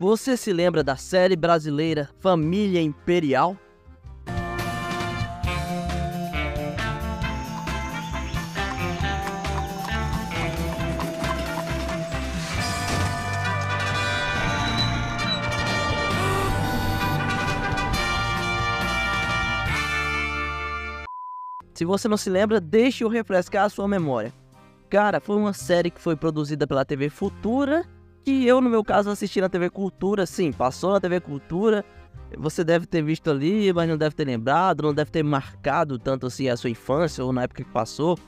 Você se lembra da série brasileira Família Imperial? Se você não se lembra, deixe eu refrescar a sua memória. Cara, foi uma série que foi produzida pela TV Futura, que eu, no meu caso, assisti na TV Cultura, sim, passou na TV Cultura. Você deve ter visto ali, mas não deve ter lembrado, não deve ter marcado tanto assim a sua infância ou na época que passou.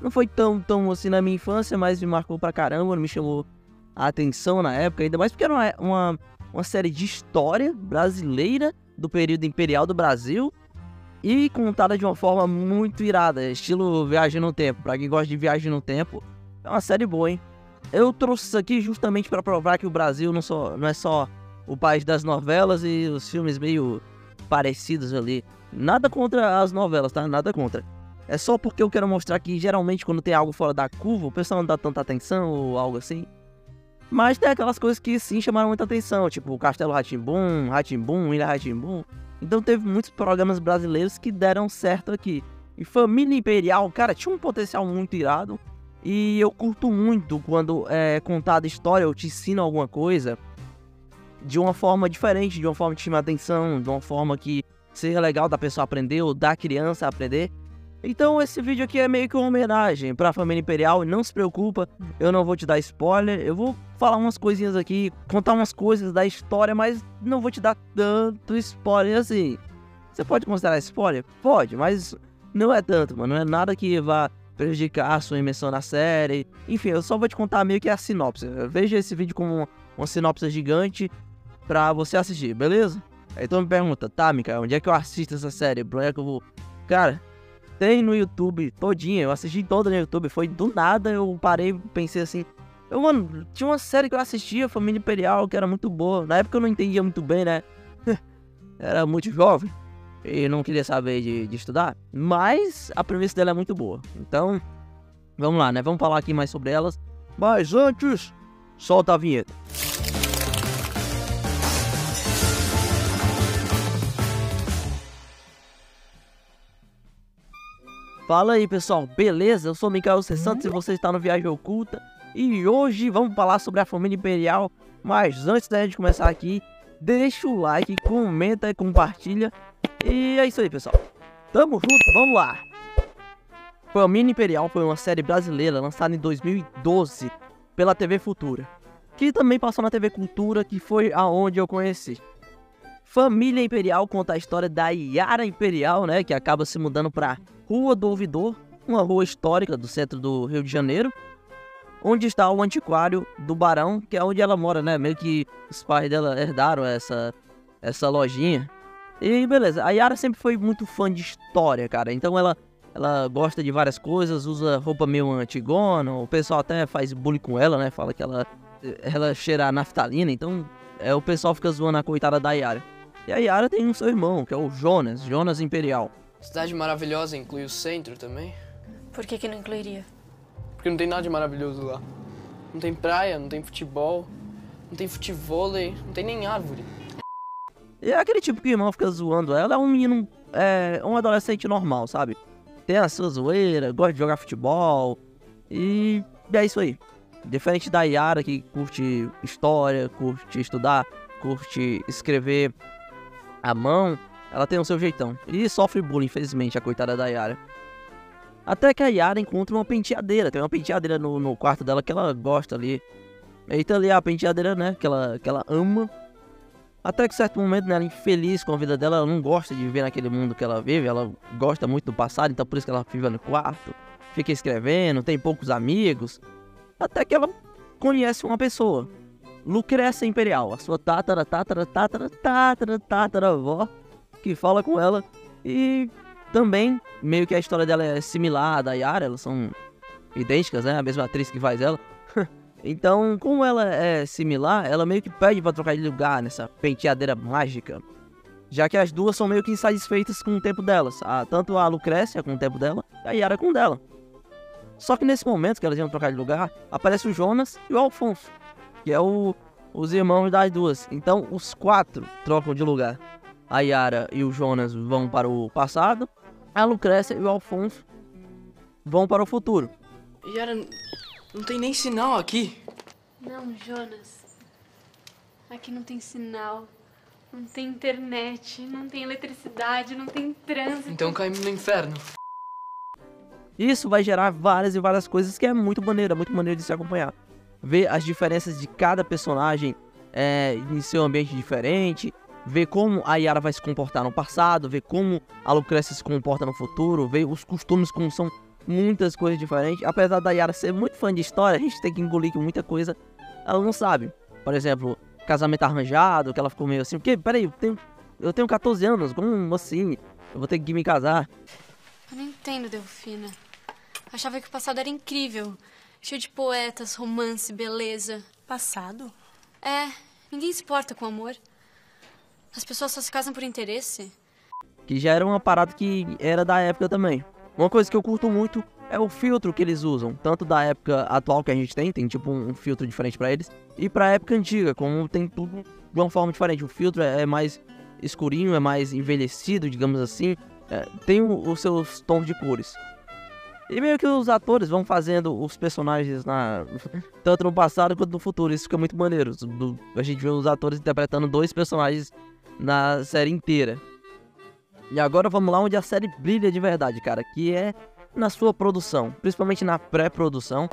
Não foi tão, tão assim na minha infância, mas me marcou pra caramba, me chamou a atenção na época, ainda mais porque era uma, uma, uma série de história brasileira do período imperial do Brasil e contada de uma forma muito irada, estilo Viagem no Tempo. Pra quem gosta de Viagem no Tempo, é uma série boa, hein? Eu trouxe isso aqui justamente para provar que o Brasil não, só, não é só o país das novelas e os filmes meio parecidos ali. Nada contra as novelas, tá? Nada contra. É só porque eu quero mostrar que geralmente quando tem algo fora da curva, o pessoal não dá tanta atenção ou algo assim. Mas tem aquelas coisas que sim chamaram muita atenção, tipo o Castelo Ratimbum, Ratimbum, Ilha Ratimbum. Então teve muitos programas brasileiros que deram certo aqui. E Família Imperial, cara, tinha um potencial muito irado. E eu curto muito quando é contada história ou te ensina alguma coisa de uma forma diferente, de uma forma que chama atenção, de uma forma que seja legal da pessoa aprender ou da criança aprender. Então esse vídeo aqui é meio que uma homenagem para a família imperial. Não se preocupa, eu não vou te dar spoiler. Eu vou falar umas coisinhas aqui, contar umas coisas da história, mas não vou te dar tanto spoiler assim. Você pode considerar spoiler? Pode, mas não é tanto, mano. Não é nada que vá prejudicar a sua imersão na série. Enfim, eu só vou te contar meio que a sinopse. Veja esse vídeo como uma sinopse gigante pra você assistir, beleza? Então me pergunta, tá, Mika, onde é que eu assisto essa série? Onde é que eu vou? Cara, tem no YouTube todinha, eu assisti toda no YouTube, foi do nada, eu parei pensei assim, eu, mano, tinha uma série que eu assistia, Família Imperial, que era muito boa, na época eu não entendia muito bem, né, era muito jovem, e não queria saber de, de estudar, mas a premissa dela é muito boa, então, vamos lá, né, vamos falar aqui mais sobre elas, mas antes, solta a vinheta. Fala aí pessoal, beleza? Eu sou Mikael C. Santos e você está no Viagem Oculta E hoje vamos falar sobre a família imperial Mas antes da gente começar aqui Deixa o like, comenta e compartilha E é isso aí pessoal Tamo junto, vamos lá Família Imperial foi uma série brasileira lançada em 2012 pela TV Futura Que também passou na TV Cultura, que foi aonde eu conheci Família Imperial conta a história da Yara Imperial, né, que acaba se mudando para Rua do Ouvidor, uma rua histórica do centro do Rio de Janeiro, onde está o antiquário do Barão, que é onde ela mora, né? Meio que os pais dela herdaram essa, essa lojinha. E beleza, a Yara sempre foi muito fã de história, cara. Então ela, ela gosta de várias coisas, usa roupa meio antigona. O pessoal até faz bullying com ela, né? Fala que ela, ela cheira a naftalina. Então é, o pessoal fica zoando a coitada da Yara. E a Yara tem um seu irmão, que é o Jonas, Jonas Imperial. Cidade maravilhosa inclui o centro também? Por que, que não incluiria? Porque não tem nada de maravilhoso lá. Não tem praia, não tem futebol, não tem futevôlei, não tem nem árvore. E é aquele tipo que o irmão fica zoando ela, é um menino, é um adolescente normal, sabe? Tem a sua zoeira, gosta de jogar futebol e é isso aí. Diferente da Yara que curte história, curte estudar, curte escrever a mão, ela tem o seu jeitão. E sofre bullying, infelizmente, a coitada da Yara. Até que a Yara encontra uma penteadeira. Tem uma penteadeira no, no quarto dela que ela gosta ali. Eita ali a penteadeira, né? Que ela, que ela ama. Até que certo momento, né, ela infeliz com a vida dela, ela não gosta de viver naquele mundo que ela vive, ela gosta muito do passado, então por isso que ela fica no quarto, fica escrevendo, tem poucos amigos. Até que ela conhece uma pessoa, Lucrécia Imperial, a sua tatara, tatara, tatara, tatara, tatara avó, que fala com ela. E também, meio que a história dela é similar à da Yara, elas são idênticas, né? A mesma atriz que faz ela. Então, como ela é similar, ela meio que pede pra trocar de lugar nessa penteadeira mágica. Já que as duas são meio que insatisfeitas com o tempo delas. A, tanto a Lucrécia com o tempo dela e a Yara com o dela. Só que nesse momento que elas iam trocar de lugar, aparece o Jonas e o Alfonso que é o os irmãos das duas. Então os quatro trocam de lugar. A Yara e o Jonas vão para o passado, a Lucrécia e o Alfonso vão para o futuro. Yara, não tem nem sinal aqui. Não, Jonas. Aqui não tem sinal. Não tem internet, não tem eletricidade, não tem trânsito. Então caímos no inferno. Isso vai gerar várias e várias coisas que é muito maneiro, é muito maneiro de se acompanhar. Ver as diferenças de cada personagem é, em seu ambiente diferente, ver como a Yara vai se comportar no passado, ver como a Lucrécia se comporta no futuro, ver os costumes como são muitas coisas diferentes. Apesar da Yara ser muito fã de história, a gente tem que engolir que muita coisa ela não sabe. Por exemplo, casamento arranjado, que ela ficou meio assim, porque, peraí, eu tenho, eu tenho 14 anos, como assim? Eu vou ter que me casar. Eu não entendo, Delfina. Achava que o passado era incrível. Cheio de poetas, romance, beleza. Passado? É, ninguém se importa com amor. As pessoas só se casam por interesse. Que já era uma parada que era da época também. Uma coisa que eu curto muito é o filtro que eles usam, tanto da época atual que a gente tem, tem tipo um filtro diferente para eles, e pra época antiga, como tem tudo de uma forma diferente. O filtro é mais escurinho, é mais envelhecido, digamos assim, é, tem o, os seus tons de cores. E meio que os atores vão fazendo os personagens na tanto no passado quanto no futuro. Isso fica muito maneiro. Do, a gente vê os atores interpretando dois personagens na série inteira. E agora vamos lá onde a série brilha de verdade, cara, que é na sua produção, principalmente na pré-produção.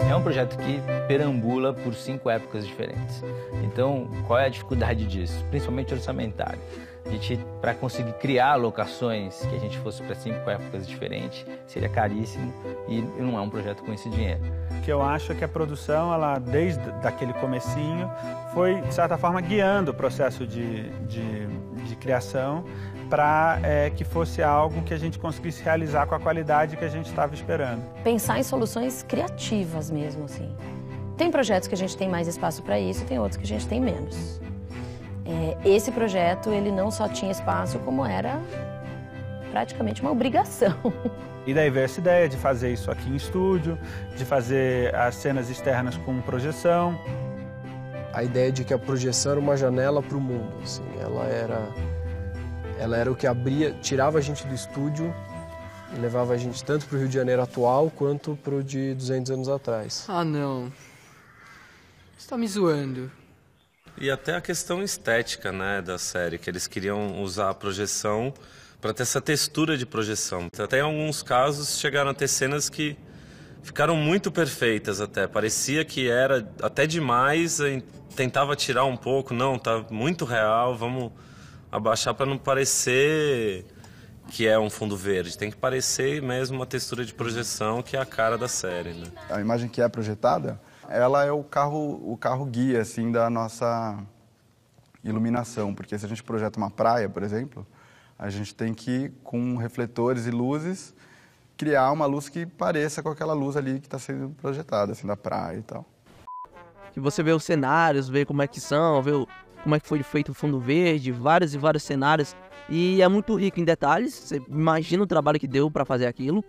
É um projeto que perambula por cinco épocas diferentes. Então, qual é a dificuldade disso? Principalmente orçamentário. A gente, para conseguir criar locações que a gente fosse para cinco épocas diferentes, seria caríssimo e não é um projeto com esse dinheiro. O que eu acho é que a produção, ela desde daquele comecinho, foi de certa forma guiando o processo de, de, de criação para é, que fosse algo que a gente conseguisse realizar com a qualidade que a gente estava esperando. Pensar em soluções criativas mesmo, assim. Tem projetos que a gente tem mais espaço para isso, tem outros que a gente tem menos. É, esse projeto ele não só tinha espaço, como era praticamente uma obrigação. E daí veio essa ideia de fazer isso aqui em estúdio, de fazer as cenas externas com projeção. A ideia de que a projeção era uma janela para o mundo, assim, ela era ela era o que abria, tirava a gente do estúdio e levava a gente tanto para o Rio de Janeiro atual quanto para o de 200 anos atrás. Ah, não. Você tá me zoando. E até a questão estética, né, da série, que eles queriam usar a projeção para ter essa textura de projeção. Até em alguns casos chegaram a ter cenas que ficaram muito perfeitas até. Parecia que era até demais, tentava tirar um pouco, não, tá muito real, vamos abaixar para não parecer que é um fundo verde. Tem que parecer mesmo uma textura de projeção que é a cara da série. Né? A imagem que é projetada, ela é o carro, o carro guia assim da nossa iluminação, porque se a gente projeta uma praia, por exemplo, a gente tem que com refletores e luzes criar uma luz que pareça com aquela luz ali que está sendo projetada assim da praia e tal. Que você vê os cenários, vê como é que são, vê como é que foi feito o fundo verde, vários e vários cenários. E é muito rico em detalhes. Você imagina o trabalho que deu para fazer aquilo.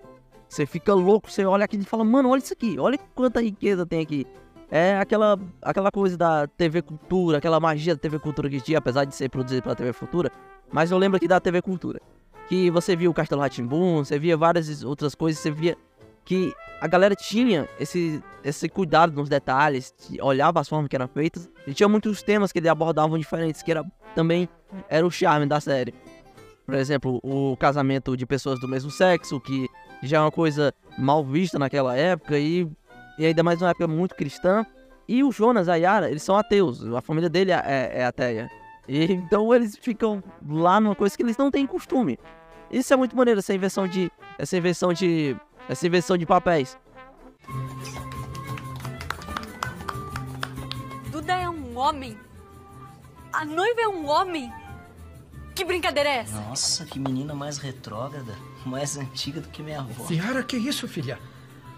Você fica louco, você olha aqui e fala, mano, olha isso aqui, olha quanta riqueza tem aqui. É aquela, aquela coisa da TV Cultura, aquela magia da TV Cultura que tinha, apesar de ser produzida pela TV Futura. Mas eu lembro aqui da TV Cultura. Que você via o Castelo Ratimbun, você via várias outras coisas, você via que a galera tinha esse, esse cuidado nos detalhes, olhava as formas que eram feitas, e tinha muitos temas que eles abordavam diferentes, que era também era o charme da série. Por exemplo, o casamento de pessoas do mesmo sexo, que já é uma coisa mal vista naquela época, e, e ainda mais uma época muito cristã. E o Jonas e a Yara, eles são ateus, a família dele é, é, é ateia. E, então eles ficam lá numa coisa que eles não têm costume. Isso é muito maneiro, essa inversão de, essa inversão de essa inversão de papéis. Duda é um homem? A noiva é um homem? Que brincadeira é essa? Nossa, que menina mais retrógrada, mais antiga do que minha avó. Ciara, que isso, filha?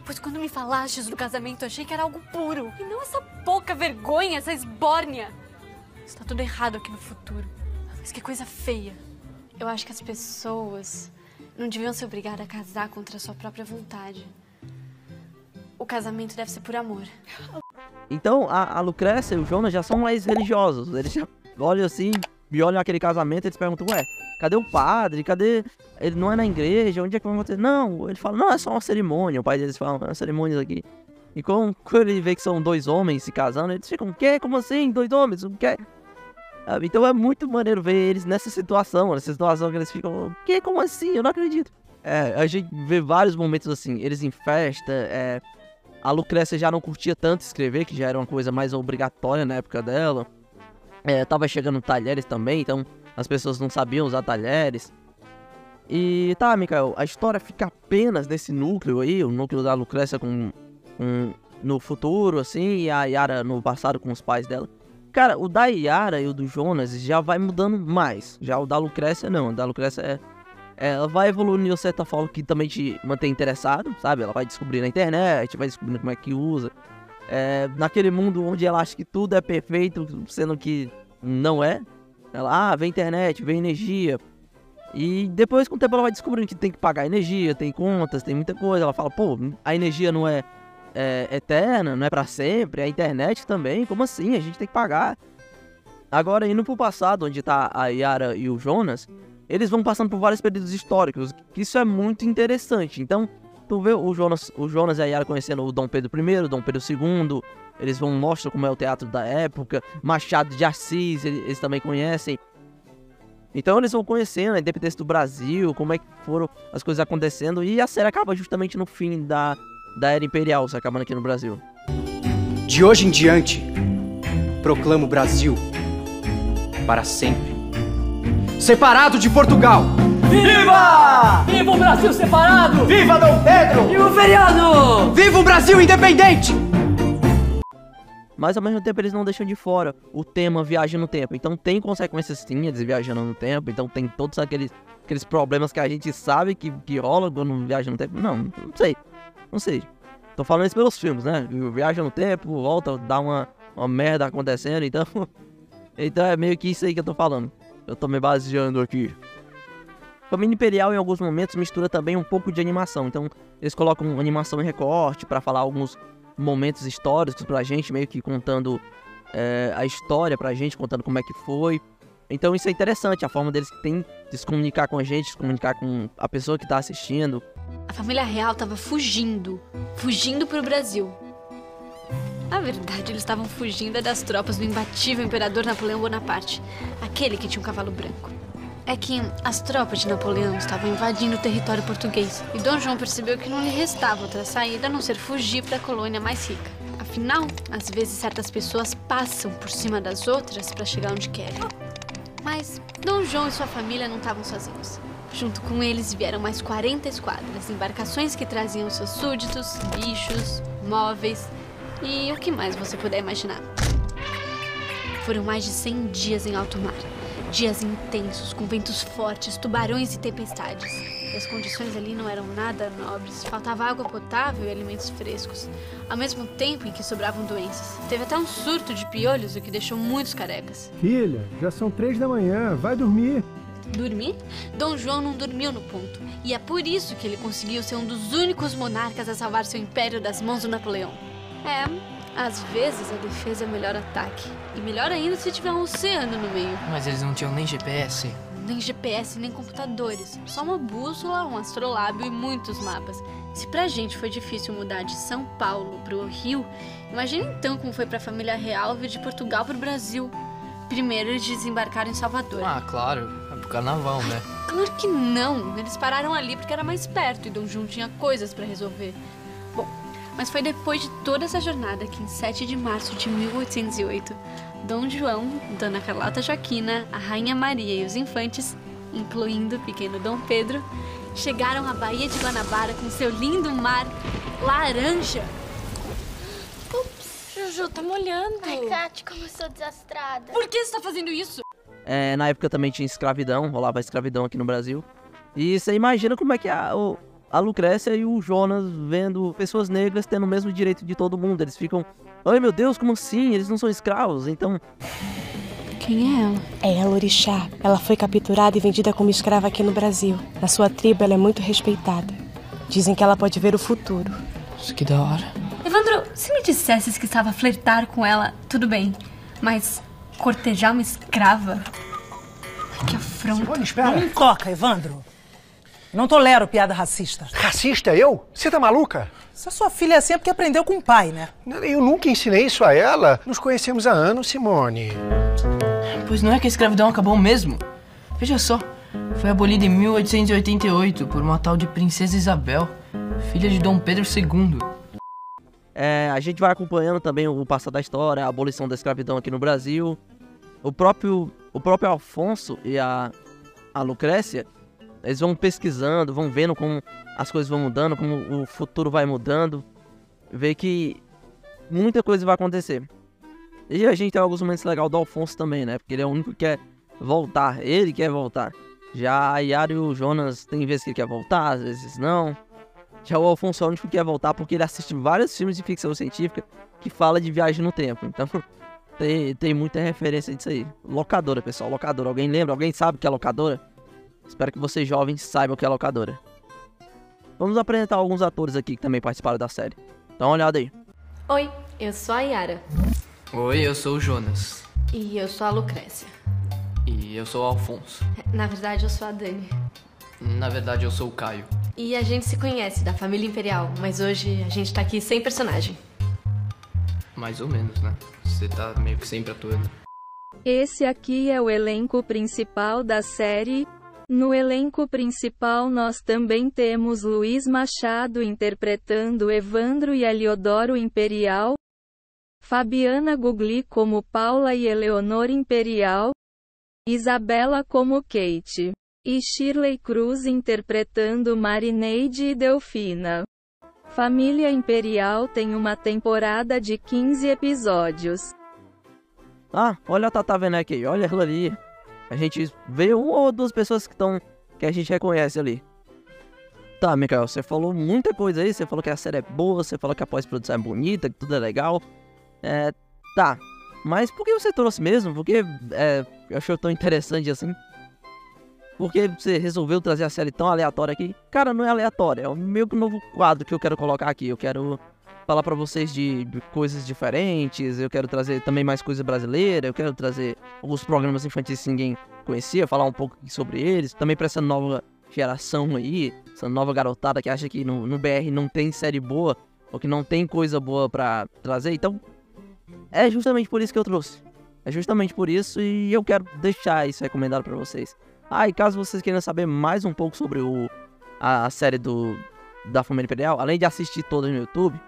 Pois quando me falastes do casamento, achei que era algo puro. E não essa pouca vergonha, essa esbórnia. Está tudo errado aqui no futuro. Mas que coisa feia. Eu acho que as pessoas não deviam se obrigar a casar contra a sua própria vontade. O casamento deve ser por amor. Então a, a Lucrécia e o Jonas já são mais religiosos. Eles já olham assim, e olham aquele casamento eles perguntam, ué, cadê o padre? Cadê. Ele não é na igreja? Onde é que vai acontecer? Não, ele fala, não, é só uma cerimônia. O pai deles fala, é uma cerimônia aqui. E quando, quando ele vê que são dois homens se casando, eles ficam, o quê? Como assim? Dois homens? O quê? Então é muito maneiro ver eles nessa situação, nessa situação que eles ficam, o quê? Como assim? Eu não acredito. É, a gente vê vários momentos assim, eles em festa, é, a Lucrécia já não curtia tanto escrever, que já era uma coisa mais obrigatória na época dela. É, tava chegando talheres também, então as pessoas não sabiam usar talheres. E tá, Mikael, a história fica apenas nesse núcleo aí, o núcleo da Lucrécia com, com no futuro, assim, e a Yara no passado com os pais dela. Cara, o da Yara e o do Jonas já vai mudando mais. Já o da Lucrécia não, o da Lucrécia é ela vai evoluindo de certa forma que também te mantém interessado, sabe? Ela vai descobrir na internet, vai descobrindo como é que usa. É, naquele mundo onde ela acha que tudo é perfeito, sendo que não é. Ela, ah, vem internet, vem energia. E depois, com o tempo, ela vai descobrindo que tem que pagar energia, tem contas, tem muita coisa. Ela fala, pô, a energia não é, é eterna, não é para sempre, a internet também, como assim? A gente tem que pagar. Agora, indo pro passado, onde tá a Yara e o Jonas, eles vão passando por vários períodos históricos, que isso é muito interessante. Então, tu vê o Jonas, o Jonas e a Yara conhecendo o Dom Pedro I, Dom Pedro II, eles vão mostrar como é o teatro da época, Machado de Assis, eles, eles também conhecem. Então eles vão conhecendo a independência do Brasil, como é que foram as coisas acontecendo, e a série acaba justamente no fim da, da Era Imperial, se acabando aqui no Brasil. De hoje em diante, proclamo o Brasil para sempre separado de Portugal. Viva! Viva o Brasil separado! Viva Dom Pedro! Viva o feriado! Viva o Brasil independente! Mas ao mesmo tempo eles não deixam de fora o tema viagem no tempo. Então tem consequências sim, eles viajando no tempo. Então tem todos aqueles, aqueles problemas que a gente sabe que, que rola quando viaja no tempo. Não, não sei. Não sei. Tô falando isso pelos filmes, né? Viaja no tempo, volta, dá uma, uma merda acontecendo. Então, então é meio que isso aí que eu tô falando. Eu tô me baseando aqui. Família Imperial em alguns momentos mistura também um pouco de animação. Então eles colocam animação em recorte para falar alguns momentos históricos pra gente, meio que contando é, a história pra gente, contando como é que foi. Então isso é interessante, a forma deles que tem de se comunicar com a gente, se comunicar com a pessoa que tá assistindo. A família real tava fugindo, fugindo pro Brasil. Na verdade, eles estavam fugindo das tropas do imbatível imperador Napoleão Bonaparte, aquele que tinha um cavalo branco. É que as tropas de Napoleão estavam invadindo o território português e Dom João percebeu que não lhe restava outra saída a não ser fugir para a colônia mais rica. Afinal, às vezes certas pessoas passam por cima das outras para chegar onde querem. Mas Dom João e sua família não estavam sozinhos. Junto com eles vieram mais 40 esquadras, embarcações que traziam seus súditos, bichos, móveis e o que mais você puder imaginar. Foram mais de 100 dias em alto mar. Dias intensos, com ventos fortes, tubarões e tempestades. E as condições ali não eram nada nobres. Faltava água potável e alimentos frescos, ao mesmo tempo em que sobravam doenças. Teve até um surto de piolhos, o que deixou muitos carecas. Filha, já são três da manhã, vai dormir. Dormir? Dom João não dormiu no ponto. E é por isso que ele conseguiu ser um dos únicos monarcas a salvar seu império das mãos do Napoleão. É, às vezes a defesa é o melhor ataque. E melhor ainda se tiver um oceano no meio. Mas eles não tinham nem GPS. Nem GPS, nem computadores. Só uma bússola, um astrolábio e muitos mapas. Se pra gente foi difícil mudar de São Paulo pro Rio, imagina então como foi pra família real vir de Portugal pro Brasil. Primeiro eles desembarcaram em Salvador. Ah, claro. É pro carnaval, né? Claro que não. Eles pararam ali porque era mais perto e Dom João tinha coisas para resolver. Bom, mas foi depois de toda essa jornada que, em 7 de março de 1808, Dom João, Dona Carlota Joaquina, a Rainha Maria e os infantes, incluindo o pequeno Dom Pedro, chegaram à Baía de Guanabara com seu lindo mar laranja. Ups, Juju, tá molhando. Ai, Kate, como eu sou desastrada. Por que você tá fazendo isso? É, na época também tinha escravidão, rolava escravidão aqui no Brasil. E você imagina como é que a, o, a Lucrécia e o Jonas vendo pessoas negras tendo o mesmo direito de todo mundo. Eles ficam, ai meu Deus, como assim? Eles não são escravos, então. Quem é ela? É ela, Orixá. Ela foi capturada e vendida como escrava aqui no Brasil. Na sua tribo, ela é muito respeitada. Dizem que ela pode ver o futuro. Isso que da hora. Evandro, Se me dissesses que estava a flertar com ela, tudo bem. Mas cortejar uma escrava? Ai, que afronta. Simone, espera. Não toca, Evandro. Não tolero piada racista. Racista, eu? Você tá maluca? Se a sua filha é assim é porque aprendeu com o pai, né? Eu nunca ensinei isso a ela. Nos conhecemos há anos, Simone. Pois não é que a escravidão acabou mesmo? Veja só, foi abolida em 1888 por uma tal de Princesa Isabel, filha de Dom Pedro II. É, a gente vai acompanhando também o passado da história, a abolição da escravidão aqui no Brasil. O próprio, o próprio Alfonso e a, a Lucrécia, eles vão pesquisando, vão vendo como as coisas vão mudando, como o futuro vai mudando. Vê que muita coisa vai acontecer. E a gente tem alguns momentos legais do Alfonso também, né? Porque ele é o único que quer voltar. Ele quer voltar. Já a Yara e o Jonas tem vezes que ele quer voltar, às vezes não. Já o Alfonso é o único que quer voltar porque ele assiste vários filmes de ficção científica que fala de viagem no tempo. Então tem, tem muita referência disso aí. Locadora, pessoal, locadora. Alguém lembra? Alguém sabe que é locadora? Espero que vocês jovens saibam o que é locadora. Vamos apresentar alguns atores aqui que também participaram da série. Dá uma olhada aí. Oi, eu sou a Yara. Oi, eu sou o Jonas. E eu sou a Lucrécia. E eu sou o Alfonso. Na verdade, eu sou a Dani. Na verdade, eu sou o Caio. E a gente se conhece da família Imperial, mas hoje a gente tá aqui sem personagem. Mais ou menos, né? Você tá meio que sempre atuando. Esse aqui é o elenco principal da série. No elenco principal nós também temos Luiz Machado interpretando Evandro e Eliodoro Imperial, Fabiana Gugli como Paula e Eleonor Imperial, Isabela como Kate, e Shirley Cruz interpretando Marineide e Delfina. Família Imperial tem uma temporada de 15 episódios. Ah, olha a Tata Werneck aí, olha ela ali. A gente vê uma ou duas pessoas que estão. que a gente reconhece ali. Tá, Mikael, você falou muita coisa aí. Você falou que a série é boa, você falou que a pós-produção é bonita, que tudo é legal. É. Tá. Mas por que você trouxe mesmo? Por que é, achou tão interessante assim? Por que você resolveu trazer a série tão aleatória aqui? Cara, não é aleatória, é o um novo quadro que eu quero colocar aqui. Eu quero falar para vocês de, coisas diferentes, eu quero trazer também mais coisa brasileira, eu quero trazer alguns programas infantis que ninguém conhecia, falar um pouco sobre eles, também para essa nova geração aí, essa nova garotada que acha que no, no BR não tem série boa, ou que não tem coisa boa para trazer, então é justamente por isso que eu trouxe. É justamente por isso e eu quero deixar isso recomendado para vocês. Ah, e caso vocês queiram saber mais um pouco sobre o, a, a série do da Família Imperial, além de assistir todas no YouTube,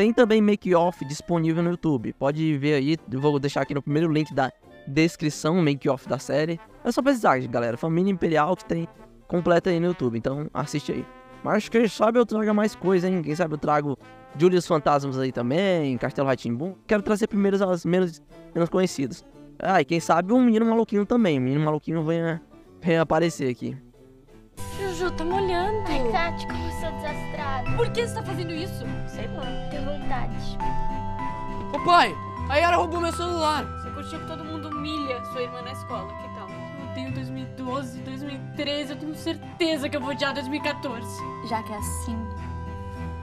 tem também make-off disponível no YouTube. Pode ver aí, vou deixar aqui no primeiro link da descrição, make-off da série. É só pesquisar, galera. Família Imperial que tem completa aí no YouTube, então assiste aí. Mas quem sabe eu traga mais coisa, hein? Quem sabe eu trago Julius Fantasmas aí também, Castelo Ratimbum. Quero trazer primeiro as menos, menos conhecidas. Ah, e quem sabe um menino maluquinho também. O menino maluquinho venha, venha aparecer aqui. Juju, tá molhando. Ai, Kate, como eu sou desastrada. Por que você tá fazendo isso? Sei lá, vontade. Ô pai, a Yara roubou meu celular. Você curtiu que todo mundo humilha sua irmã na escola, que tal? Eu tenho 2012, 2013, eu tenho certeza que eu vou odiar 2014. Já que é assim,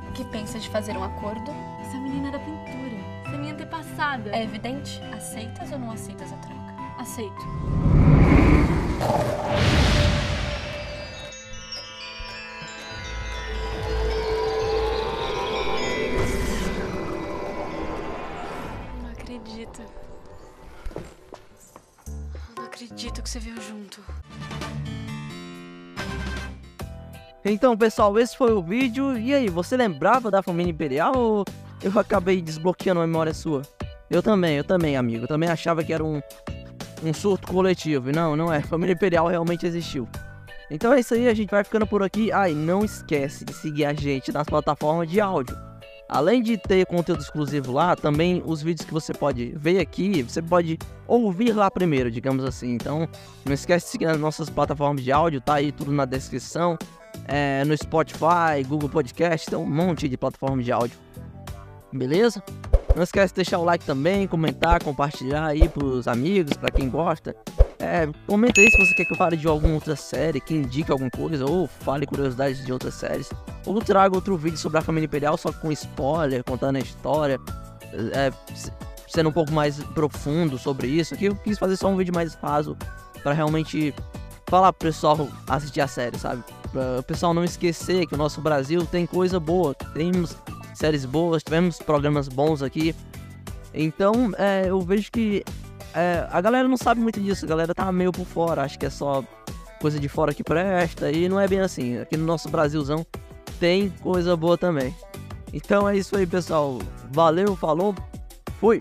o que pensa de fazer um acordo? Essa menina é da pintura. Essa é minha antepassada. É evidente? Aceitas ou não aceitas a troca? Aceito. Então, pessoal, esse foi o vídeo. E aí, você lembrava da família imperial ou eu acabei desbloqueando a memória sua? Eu também, eu também, amigo. Eu também achava que era um, um surto coletivo. Não, não é. A família imperial realmente existiu. Então é isso aí, a gente vai ficando por aqui. Ah, e não esquece de seguir a gente nas plataformas de áudio. Além de ter conteúdo exclusivo lá, também os vídeos que você pode ver aqui, você pode ouvir lá primeiro, digamos assim. Então, não esquece de seguir nas nossas plataformas de áudio, tá aí tudo na descrição. É, no Spotify, Google Podcast, tem um monte de plataformas de áudio. Beleza? Não esquece de deixar o like também, comentar, compartilhar aí pros amigos, para quem gosta. É, comenta aí se você quer que eu fale de alguma outra série, que indique alguma coisa, ou fale curiosidades de outras séries. ou trago outro vídeo sobre a família imperial, só com spoiler, contando a história, é, sendo um pouco mais profundo sobre isso. Aqui eu quis fazer só um vídeo mais raso para realmente falar pro pessoal assistir a série, sabe? Pra o pessoal não esquecer que o nosso Brasil tem coisa boa, temos séries boas, tivemos programas bons aqui. Então, é, eu vejo que é, a galera não sabe muito disso, a galera tá meio por fora, acho que é só coisa de fora que presta, e não é bem assim. Aqui no nosso Brasilzão tem coisa boa também. Então é isso aí, pessoal. Valeu, falou, fui!